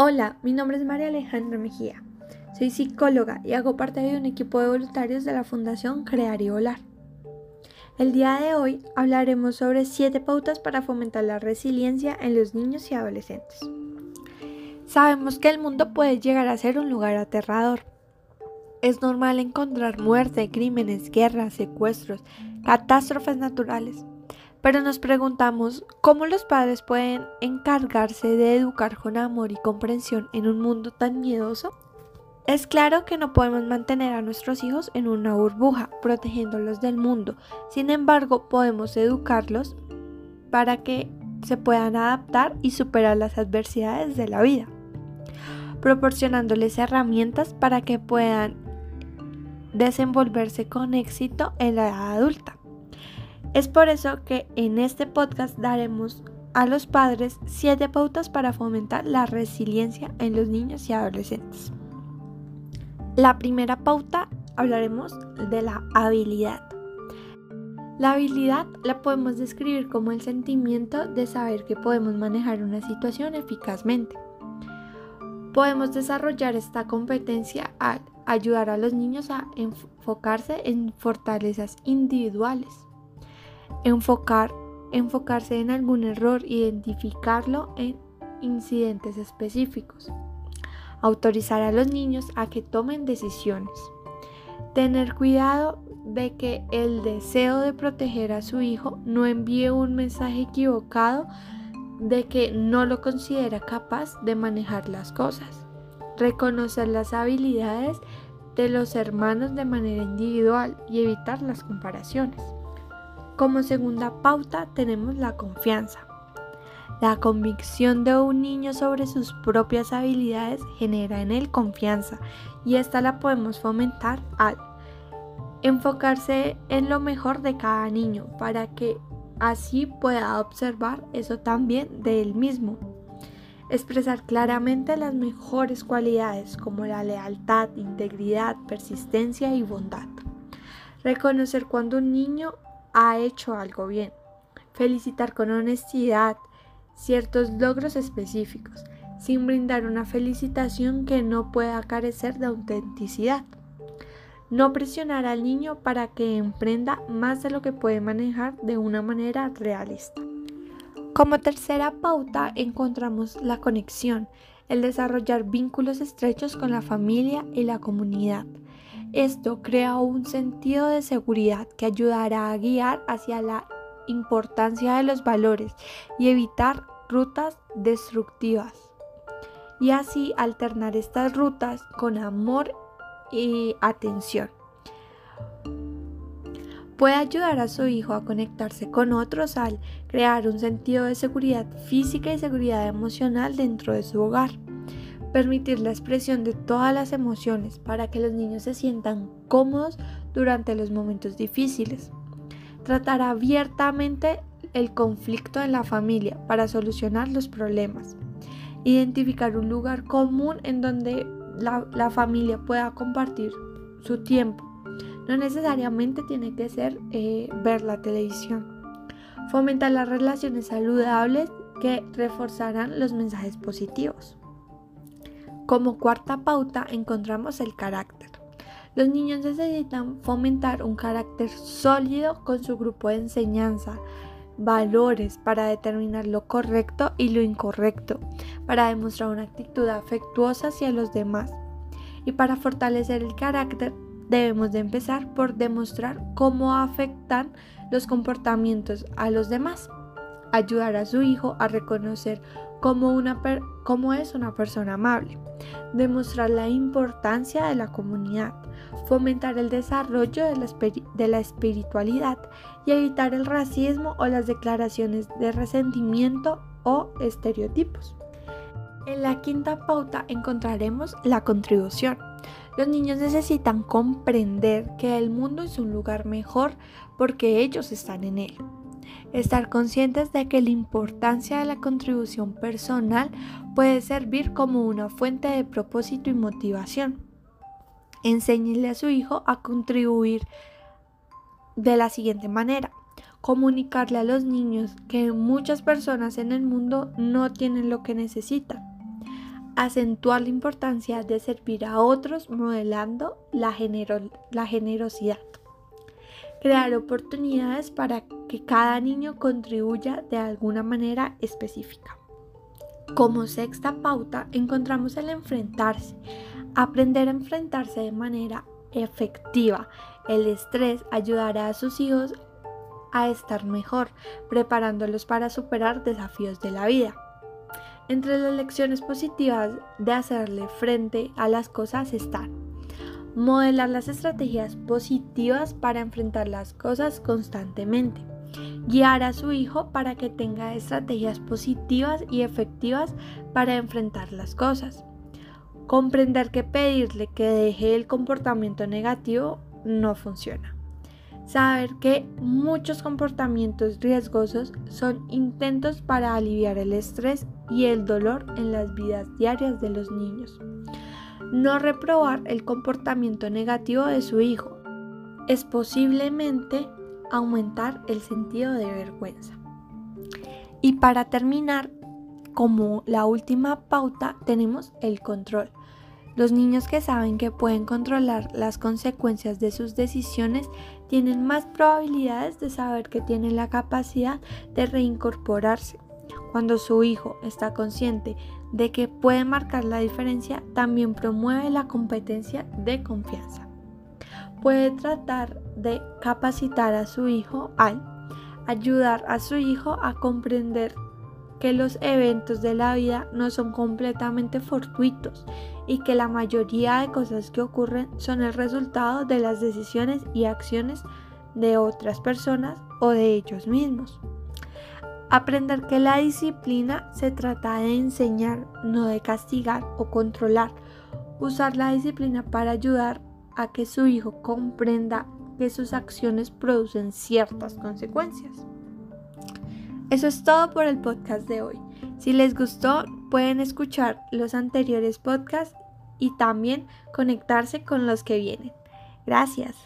Hola, mi nombre es María Alejandra Mejía. Soy psicóloga y hago parte de un equipo de voluntarios de la Fundación Crear y Volar. El día de hoy hablaremos sobre 7 pautas para fomentar la resiliencia en los niños y adolescentes. Sabemos que el mundo puede llegar a ser un lugar aterrador. Es normal encontrar muerte, crímenes, guerras, secuestros, catástrofes naturales. Pero nos preguntamos cómo los padres pueden encargarse de educar con amor y comprensión en un mundo tan miedoso. Es claro que no podemos mantener a nuestros hijos en una burbuja, protegiéndolos del mundo. Sin embargo, podemos educarlos para que se puedan adaptar y superar las adversidades de la vida, proporcionándoles herramientas para que puedan desenvolverse con éxito en la edad adulta. Es por eso que en este podcast daremos a los padres 7 pautas para fomentar la resiliencia en los niños y adolescentes. La primera pauta hablaremos de la habilidad. La habilidad la podemos describir como el sentimiento de saber que podemos manejar una situación eficazmente. Podemos desarrollar esta competencia al ayudar a los niños a enfocarse en fortalezas individuales enfocar, enfocarse en algún error, identificarlo en incidentes específicos, autorizar a los niños a que tomen decisiones, tener cuidado de que el deseo de proteger a su hijo no envíe un mensaje equivocado de que no lo considera capaz de manejar las cosas, reconocer las habilidades de los hermanos de manera individual y evitar las comparaciones. Como segunda pauta tenemos la confianza. La convicción de un niño sobre sus propias habilidades genera en él confianza y esta la podemos fomentar al enfocarse en lo mejor de cada niño para que así pueda observar eso también de él mismo. Expresar claramente las mejores cualidades como la lealtad, integridad, persistencia y bondad. Reconocer cuando un niño ha hecho algo bien. Felicitar con honestidad ciertos logros específicos, sin brindar una felicitación que no pueda carecer de autenticidad. No presionar al niño para que emprenda más de lo que puede manejar de una manera realista. Como tercera pauta encontramos la conexión, el desarrollar vínculos estrechos con la familia y la comunidad. Esto crea un sentido de seguridad que ayudará a guiar hacia la importancia de los valores y evitar rutas destructivas. Y así alternar estas rutas con amor y atención. Puede ayudar a su hijo a conectarse con otros al crear un sentido de seguridad física y seguridad emocional dentro de su hogar permitir la expresión de todas las emociones para que los niños se sientan cómodos durante los momentos difíciles. Tratar abiertamente el conflicto en la familia para solucionar los problemas. Identificar un lugar común en donde la, familia pueda compartir su tiempo. No necesariamente tiene que ser eh, ver la televisión. Fomentar las relaciones saludables que reforzarán los mensajes positivos. Como cuarta pauta encontramos el carácter. Los niños necesitan fomentar un carácter sólido con su grupo de enseñanza, valores para determinar lo correcto y lo incorrecto, para demostrar una actitud afectuosa hacia los demás. Y para fortalecer el carácter debemos de empezar por demostrar cómo afectan los comportamientos a los demás. Ayudar a su hijo a reconocer cómo, es una persona amable demostrar la importancia de la comunidad, fomentar el desarrollo de la, espiritualidad y evitar el racismo o las declaraciones de resentimiento o estereotipos. En la quinta pauta encontraremos la contribución. Los niños necesitan comprender que el mundo es un lugar mejor porque ellos están en él. Estar conscientes de que la importancia de la contribución personal puede servir como una fuente de propósito y motivación. Enséñele a su hijo a contribuir de la siguiente manera. Comunicarle a los niños que muchas personas en el mundo no tienen lo que necesitan. acentuar la importancia de servir a otros modelando la, la generosidad. Crear oportunidades para que cada niño contribuya de alguna manera específica. Como sexta pauta encontramos el enfrentarse, aprender a enfrentarse de manera efectiva. El estrés ayudará a sus hijos a estar mejor, preparándolos para superar desafíos de la vida. Entre las lecciones positivas de hacerle frente a las cosas están modelar las estrategias positivas para enfrentar las cosas constantemente, guiar a su hijo para que tenga estrategias positivas y efectivas para enfrentar las cosas, comprender que pedirle que deje el comportamiento negativo no funciona. Saber que muchos comportamientos riesgosos son intentos para aliviar el estrés y el dolor en las vidas diarias de los niños. No reprobar el comportamiento negativo de su hijo es posiblemente aumentar el sentido de vergüenza. Y para terminar, como la última pauta, tenemos el control. Los niños que saben que pueden controlar las consecuencias de sus decisiones tienen más probabilidades de saber que tienen la capacidad de reincorporarse. Cuando su hijo está consciente de que puede marcar la diferencia, también promueve la competencia de confianza. Puede tratar de capacitar a su hijo al ayudar a su hijo a comprender que los eventos de la vida no son completamente fortuitos y que la mayoría de cosas que ocurren son el resultado de las decisiones y acciones de otras personas o de ellos mismos. Aprender que la disciplina se trata de enseñar, no de castigar o controlar. Usar la disciplina para ayudar a que su hijo comprenda que sus acciones producen ciertas consecuencias. Eso es todo por el podcast de hoy. Si les gustó, pueden escuchar los anteriores podcasts y también conectarse con los que vienen. Gracias.